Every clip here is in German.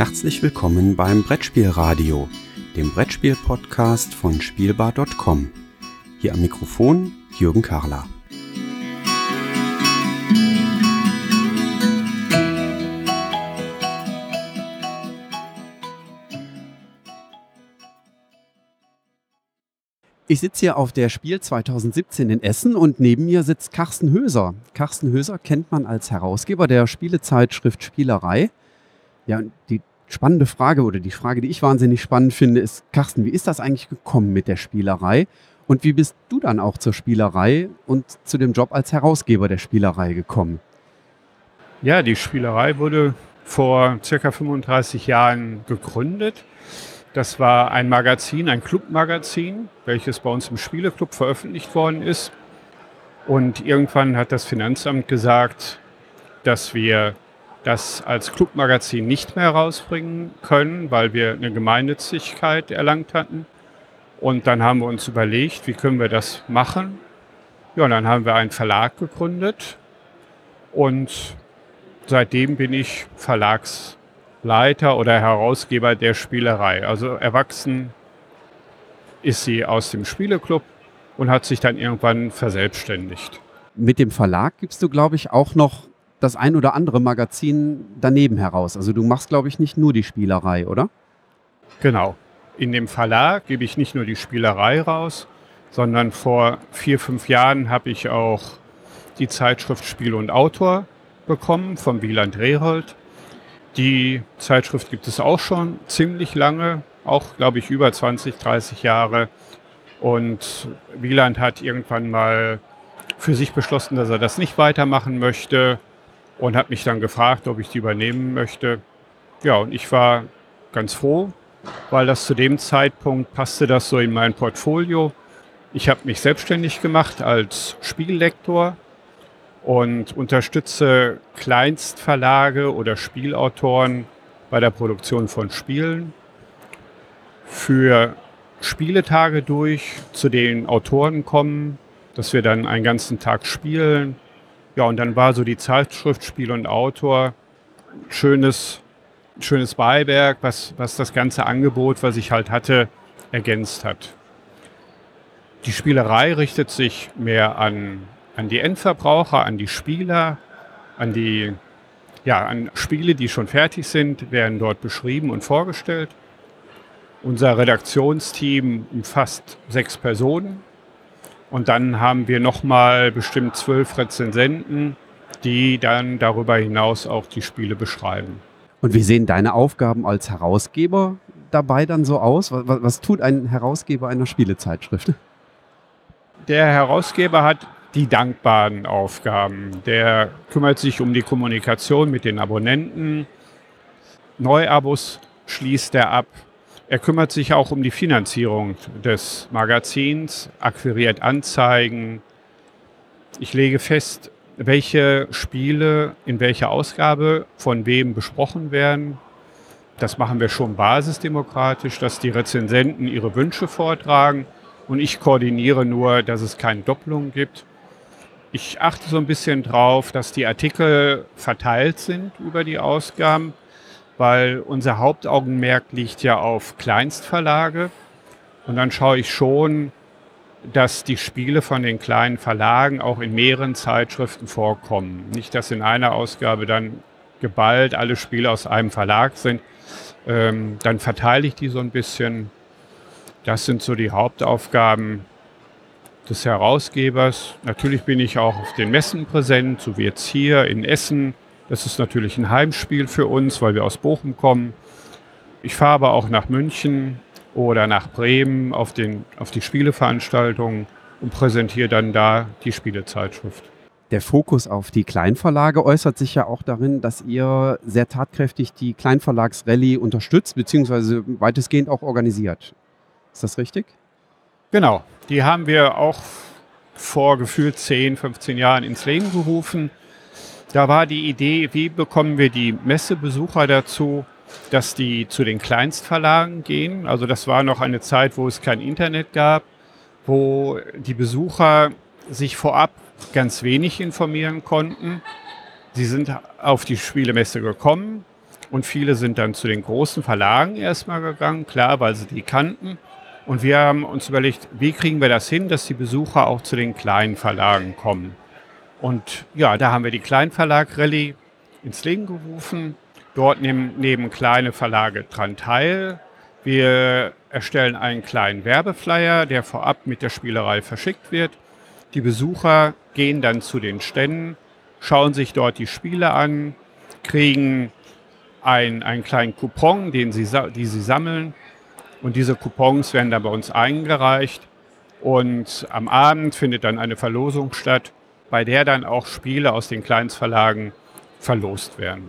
Herzlich willkommen beim Brettspielradio, dem Brettspiel-Podcast von Spielbar.com. Hier am Mikrofon Jürgen Karler. Ich sitze hier auf der Spiel 2017 in Essen und neben mir sitzt Carsten Höser. Carsten Höser kennt man als Herausgeber der Spielezeitschrift Spielerei. Ja, die spannende Frage oder die Frage, die ich wahnsinnig spannend finde, ist, Carsten, wie ist das eigentlich gekommen mit der Spielerei? Und wie bist du dann auch zur Spielerei und zu dem Job als Herausgeber der Spielerei gekommen? Ja, die Spielerei wurde vor circa 35 Jahren gegründet das war ein Magazin, ein Clubmagazin, welches bei uns im Spieleclub veröffentlicht worden ist. Und irgendwann hat das Finanzamt gesagt, dass wir das als Clubmagazin nicht mehr herausbringen können, weil wir eine Gemeinnützigkeit erlangt hatten. Und dann haben wir uns überlegt, wie können wir das machen. Ja, und dann haben wir einen Verlag gegründet und seitdem bin ich Verlags Leiter oder Herausgeber der Spielerei. Also erwachsen ist sie aus dem Spieleclub und hat sich dann irgendwann verselbstständigt. Mit dem Verlag gibst du, glaube ich, auch noch das ein oder andere Magazin daneben heraus. Also du machst, glaube ich, nicht nur die Spielerei, oder? Genau. In dem Verlag gebe ich nicht nur die Spielerei raus, sondern vor vier, fünf Jahren habe ich auch die Zeitschrift Spiel und Autor bekommen vom Wieland Rehold. Die Zeitschrift gibt es auch schon ziemlich lange, auch glaube ich über 20, 30 Jahre. Und Wieland hat irgendwann mal für sich beschlossen, dass er das nicht weitermachen möchte und hat mich dann gefragt, ob ich die übernehmen möchte. Ja, und ich war ganz froh, weil das zu dem Zeitpunkt passte das so in mein Portfolio. Ich habe mich selbstständig gemacht als Spiellektor und unterstütze Kleinstverlage oder Spielautoren bei der Produktion von Spielen. Für Spieletage durch, zu denen Autoren kommen, dass wir dann einen ganzen Tag spielen. Ja, und dann war so die Zeitschrift Spiel und Autor ein schönes, schönes Beiwerk, was, was das ganze Angebot, was ich halt hatte, ergänzt hat. Die Spielerei richtet sich mehr an an die Endverbraucher, an die Spieler, an die ja, an Spiele, die schon fertig sind, werden dort beschrieben und vorgestellt. Unser Redaktionsteam umfasst sechs Personen. Und dann haben wir nochmal bestimmt zwölf Rezensenten, die dann darüber hinaus auch die Spiele beschreiben. Und wie sehen deine Aufgaben als Herausgeber dabei dann so aus? Was, was tut ein Herausgeber einer Spielezeitschrift? Der Herausgeber hat die dankbaren Aufgaben. Der kümmert sich um die Kommunikation mit den Abonnenten. Neuabos schließt er ab. Er kümmert sich auch um die Finanzierung des Magazins, akquiriert Anzeigen. Ich lege fest, welche Spiele in welcher Ausgabe von wem besprochen werden. Das machen wir schon basisdemokratisch, dass die Rezensenten ihre Wünsche vortragen und ich koordiniere nur, dass es keine Doppelungen gibt. Ich achte so ein bisschen drauf, dass die Artikel verteilt sind über die Ausgaben, weil unser Hauptaugenmerk liegt ja auf Kleinstverlage. Und dann schaue ich schon, dass die Spiele von den kleinen Verlagen auch in mehreren Zeitschriften vorkommen. Nicht, dass in einer Ausgabe dann geballt alle Spiele aus einem Verlag sind. Ähm, dann verteile ich die so ein bisschen. Das sind so die Hauptaufgaben des Herausgebers. Natürlich bin ich auch auf den Messen präsent, so wie jetzt hier in Essen. Das ist natürlich ein Heimspiel für uns, weil wir aus Bochum kommen. Ich fahre aber auch nach München oder nach Bremen auf, den, auf die Spieleveranstaltungen und präsentiere dann da die Spielezeitschrift. Der Fokus auf die Kleinverlage äußert sich ja auch darin, dass ihr sehr tatkräftig die Kleinverlagsrallye unterstützt, beziehungsweise weitestgehend auch organisiert. Ist das richtig? Genau, die haben wir auch vor gefühlt 10, 15 Jahren ins Leben gerufen. Da war die Idee, wie bekommen wir die Messebesucher dazu, dass die zu den Kleinstverlagen gehen. Also das war noch eine Zeit, wo es kein Internet gab, wo die Besucher sich vorab ganz wenig informieren konnten. Sie sind auf die Spielemesse gekommen, Und viele sind dann zu den großen Verlagen erstmal gegangen, klar, weil sie die kannten. Und wir haben uns überlegt, wie kriegen wir das hin, dass die Besucher auch zu den kleinen Verlagen kommen. Und ja, da haben wir die Kleinverlag Rallye ins Leben gerufen. Dort nehmen, nehmen kleine Verlage dran teil. Wir erstellen einen kleinen Werbeflyer, der vorab mit der Spielerei verschickt wird. Die Besucher gehen dann zu den Ständen, schauen sich dort die Spiele an, kriegen ein, einen kleinen Coupon, den sie, die sie sammeln. Und diese Coupons werden dann bei uns eingereicht. Und am Abend findet dann eine Verlosung statt, bei der dann auch Spiele aus den Kleinstverlagen verlost werden.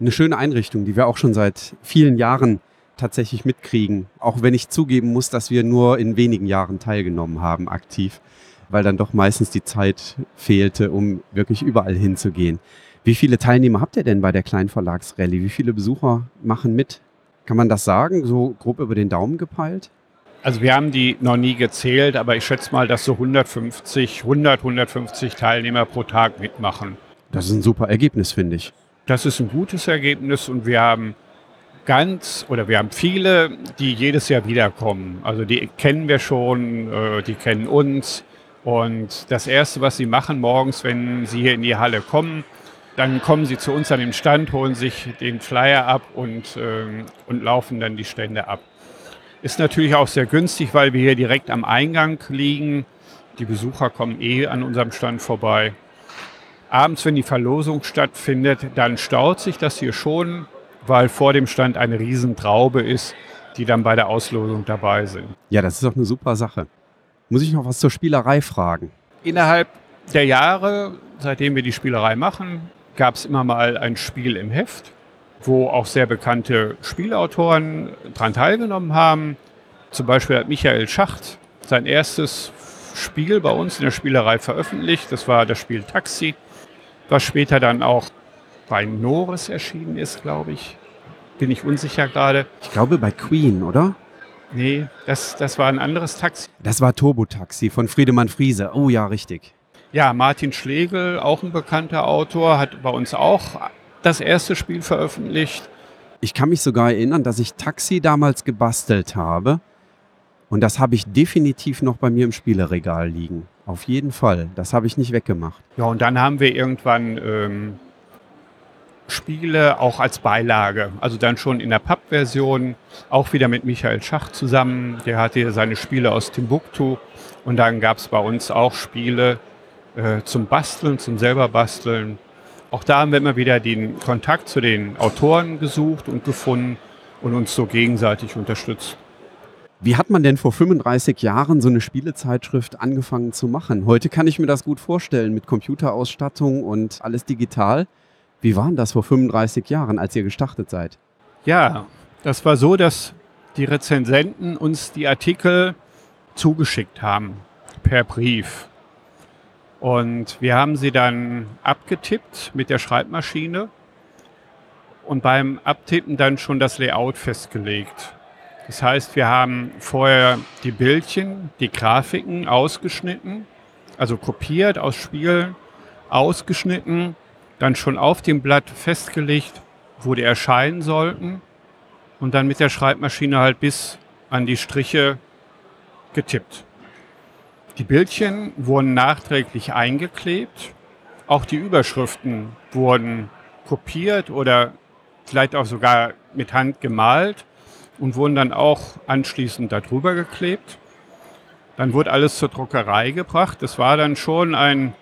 Eine schöne Einrichtung, die wir auch schon seit vielen Jahren tatsächlich mitkriegen. Auch wenn ich zugeben muss, dass wir nur in wenigen Jahren teilgenommen haben, aktiv, weil dann doch meistens die Zeit fehlte, um wirklich überall hinzugehen. Wie viele Teilnehmer habt ihr denn bei der Kleinverlagsrallye? Wie viele Besucher machen mit? Kann man das sagen, so grob über den Daumen gepeilt? Also wir haben die noch nie gezählt, aber ich schätze mal, dass so 150, 100, 150 Teilnehmer pro Tag mitmachen. Das ist ein super Ergebnis, finde ich. Das ist ein gutes Ergebnis und wir haben ganz oder wir haben viele, die jedes Jahr wiederkommen. Also die kennen wir schon, äh, die kennen uns. Und das Erste, was sie machen morgens, wenn sie hier in die Halle kommen, dann kommen sie zu uns an den Stand, holen sich den Flyer ab und, ähm, und laufen dann die Stände ab. Ist natürlich auch sehr günstig, weil wir hier direkt am Eingang liegen. Die Besucher kommen eh an unserem Stand vorbei. Abends, wenn die Verlosung stattfindet, dann staut sich das hier schon, weil vor dem Stand eine Riesentraube ist, die dann bei der Auslosung dabei sind. Ja, das ist doch eine super Sache. Muss ich noch was zur Spielerei fragen? Innerhalb der Jahre, seitdem wir die Spielerei machen, gab es immer mal ein Spiel im Heft, wo auch sehr bekannte Spielautoren daran teilgenommen haben. Zum Beispiel hat Michael Schacht sein erstes Spiel bei uns in der Spielerei veröffentlicht. Das war das Spiel Taxi, was später dann auch bei Norris erschienen ist, glaube ich. Bin ich unsicher gerade. Ich glaube bei Queen, oder? Nee, das, das war ein anderes Taxi. Das war Turbo Taxi von Friedemann Friese. Oh ja, richtig. Ja, Martin Schlegel, auch ein bekannter Autor, hat bei uns auch das erste Spiel veröffentlicht. Ich kann mich sogar erinnern, dass ich Taxi damals gebastelt habe. Und das habe ich definitiv noch bei mir im Spieleregal liegen. Auf jeden Fall. Das habe ich nicht weggemacht. Ja, und dann haben wir irgendwann ähm, Spiele auch als Beilage. Also dann schon in der Papp-Version, auch wieder mit Michael Schach zusammen. Der hatte seine Spiele aus Timbuktu. Und dann gab es bei uns auch Spiele äh, zum Basteln, zum selber Basteln. Auch da haben wir immer wieder den Kontakt zu den Autoren gesucht und gefunden und uns so gegenseitig unterstützt. Wie hat man denn vor 35 Jahren so eine Spielezeitschrift angefangen zu machen? Heute kann ich mir das gut vorstellen mit Computerausstattung und alles digital. Wie waren das vor 35 Jahren, als ihr gestartet seid? Ja, das war so, dass die Rezensenten uns die Artikel zugeschickt haben per Brief. Und wir haben sie dann abgetippt mit der Schreibmaschine und beim Abtippen dann schon das Layout festgelegt. Das heißt, wir haben vorher die Bildchen, die Grafiken ausgeschnitten, also kopiert aus Spielen, ausgeschnitten, dann schon auf dem Blatt festgelegt, wo die erscheinen sollten und dann mit der Schreibmaschine halt bis an die Striche getippt. Die Bildchen wurden nachträglich eingeklebt. Auch die Überschriften wurden kopiert oder vielleicht auch sogar mit Hand gemalt und wurden dann auch anschließend darüber geklebt. Dann wurde alles zur Druckerei gebracht. Das war dann schon ein,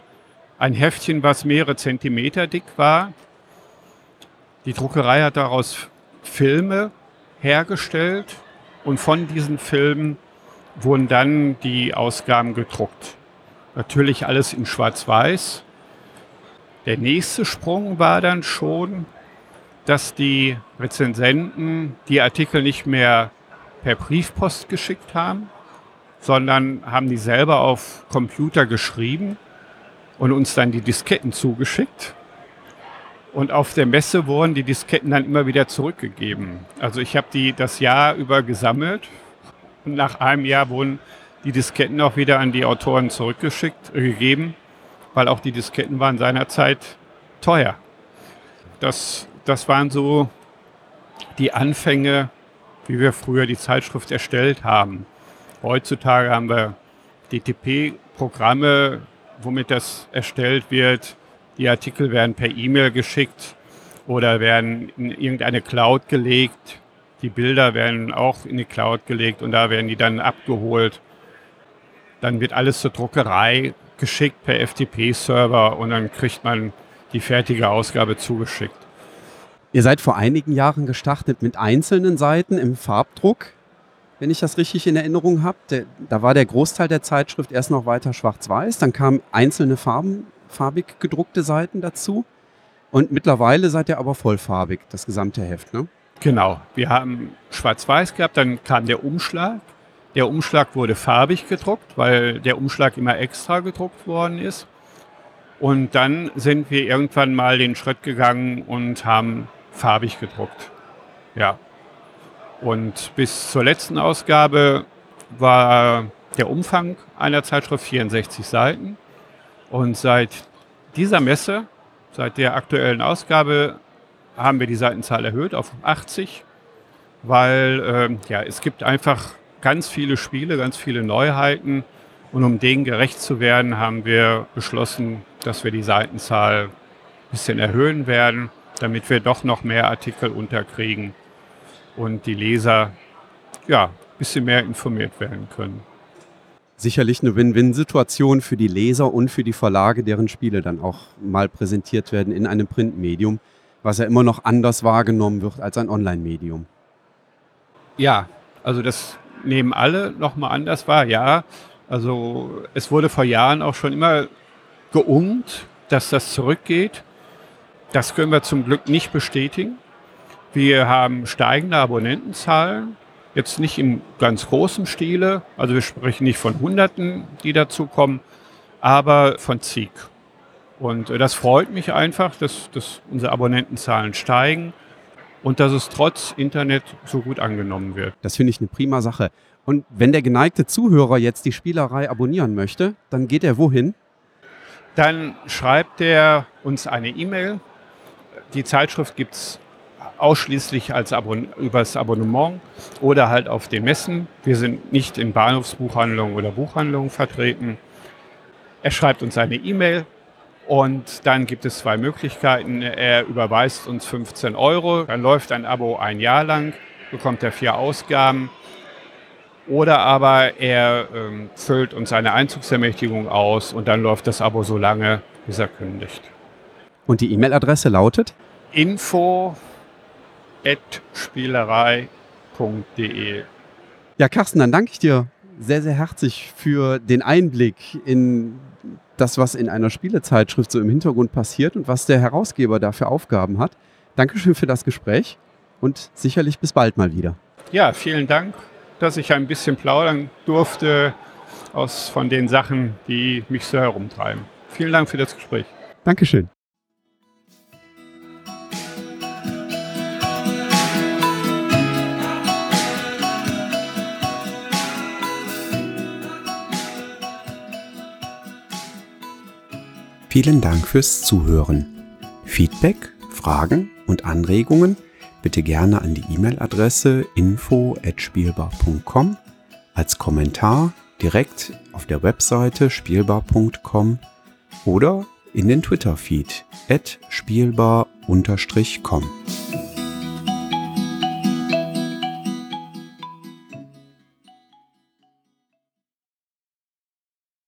ein Heftchen, was mehrere Zentimeter dick war. Die Druckerei hat daraus Filme hergestellt und von diesen Filmen wurden dann die Ausgaben gedruckt. Natürlich alles in Schwarz-Weiß. Der nächste Sprung war dann schon, dass die Rezensenten die Artikel nicht mehr per Briefpost geschickt haben, sondern haben die selber auf Computer geschrieben und uns dann die Disketten zugeschickt. Und auf der Messe wurden die Disketten dann immer wieder zurückgegeben. Also ich habe die das Jahr über gesammelt nach einem Jahr wurden die Disketten auch wieder an die Autoren zurückgeschickt, äh, gegeben, weil auch die Disketten waren seinerzeit teuer. Das, das waren so die Anfänge, wie wir früher die Zeitschrift erstellt haben. Heutzutage haben wir DTP-Programme, womit das erstellt wird. Die Artikel werden per E-Mail geschickt oder werden in irgendeine Cloud gelegt. Die Bilder werden auch in die Cloud gelegt und da werden die dann abgeholt. Dann wird alles zur Druckerei geschickt per FTP-Server und dann kriegt man die fertige Ausgabe zugeschickt. Ihr seid vor einigen Jahren gestartet mit einzelnen Seiten im Farbdruck, wenn ich das richtig in Erinnerung habe. Da war der Großteil der Zeitschrift erst noch weiter schwarz-weiß, dann kamen einzelne Farben, farbig gedruckte Seiten dazu. Und mittlerweile seid ihr aber vollfarbig, das gesamte Heft, ne? Genau. Wir haben schwarz-weiß gehabt, dann kam der Umschlag. Der Umschlag wurde farbig gedruckt, weil der Umschlag immer extra gedruckt worden ist. Und dann sind wir irgendwann mal den Schritt gegangen und haben farbig gedruckt. Ja. Und bis zur letzten Ausgabe war der Umfang einer Zeitschrift 64 Seiten. Und seit dieser Messe, seit der aktuellen Ausgabe, haben wir die Seitenzahl erhöht auf 80, weil ähm, ja, es gibt einfach ganz viele Spiele, ganz viele Neuheiten. Und um denen gerecht zu werden, haben wir beschlossen, dass wir die Seitenzahl ein bisschen erhöhen werden, damit wir doch noch mehr Artikel unterkriegen und die Leser ja, ein bisschen mehr informiert werden können. Sicherlich eine Win-Win-Situation für die Leser und für die Verlage, deren Spiele dann auch mal präsentiert werden in einem Printmedium, was ja immer noch anders wahrgenommen wird als ein Online-Medium. Ja, also das nehmen alle nochmal anders wahr, ja. Also es wurde vor Jahren auch schon immer geungt, dass das zurückgeht. Das können wir zum Glück nicht bestätigen. Wir haben steigende Abonnentenzahlen, jetzt nicht im ganz großen Stile, also wir sprechen nicht von Hunderten, die dazukommen, aber von zig. Und das freut mich einfach, dass, dass unsere Abonnentenzahlen steigen und dass es trotz Internet so gut angenommen wird. Das finde ich eine prima Sache. Und wenn der geneigte Zuhörer jetzt die Spielerei abonnieren möchte, dann geht er wohin? Dann schreibt er uns eine E-Mail. Die Zeitschrift gibt es ausschließlich als Abon übers Abonnement oder halt auf den Messen. Wir sind nicht in Bahnhofsbuchhandlungen oder Buchhandlungen vertreten. Er schreibt uns eine E-Mail und dann gibt es zwei Möglichkeiten. Er überweist uns 15 Euro, dann läuft ein Abo ein Jahr lang, bekommt er vier Ausgaben. Oder aber er ähm, füllt uns eine Einzugsermächtigung aus und dann läuft das Abo so lange, bis er kündigt. Und die E-Mail-Adresse lautet? Info spielerei.de. Ja, Carsten, dann danke ich dir sehr, sehr herzlich für den Einblick in das, was in einer Spielezeitschrift so im Hintergrund passiert und was der Herausgeber da für Aufgaben hat. Dankeschön für das Gespräch und sicherlich bis bald mal wieder. Ja, vielen Dank, dass ich ein bisschen plaudern durfte aus, von den Sachen, die mich so herumtreiben. Vielen Dank für das Gespräch. Dankeschön. Vielen Dank fürs Zuhören. Feedback, Fragen und Anregungen bitte gerne an die E-Mail-Adresse info@spielbar.com als Kommentar direkt auf der Webseite spielbar.com oder in den Twitter-Feed at spielbar-com.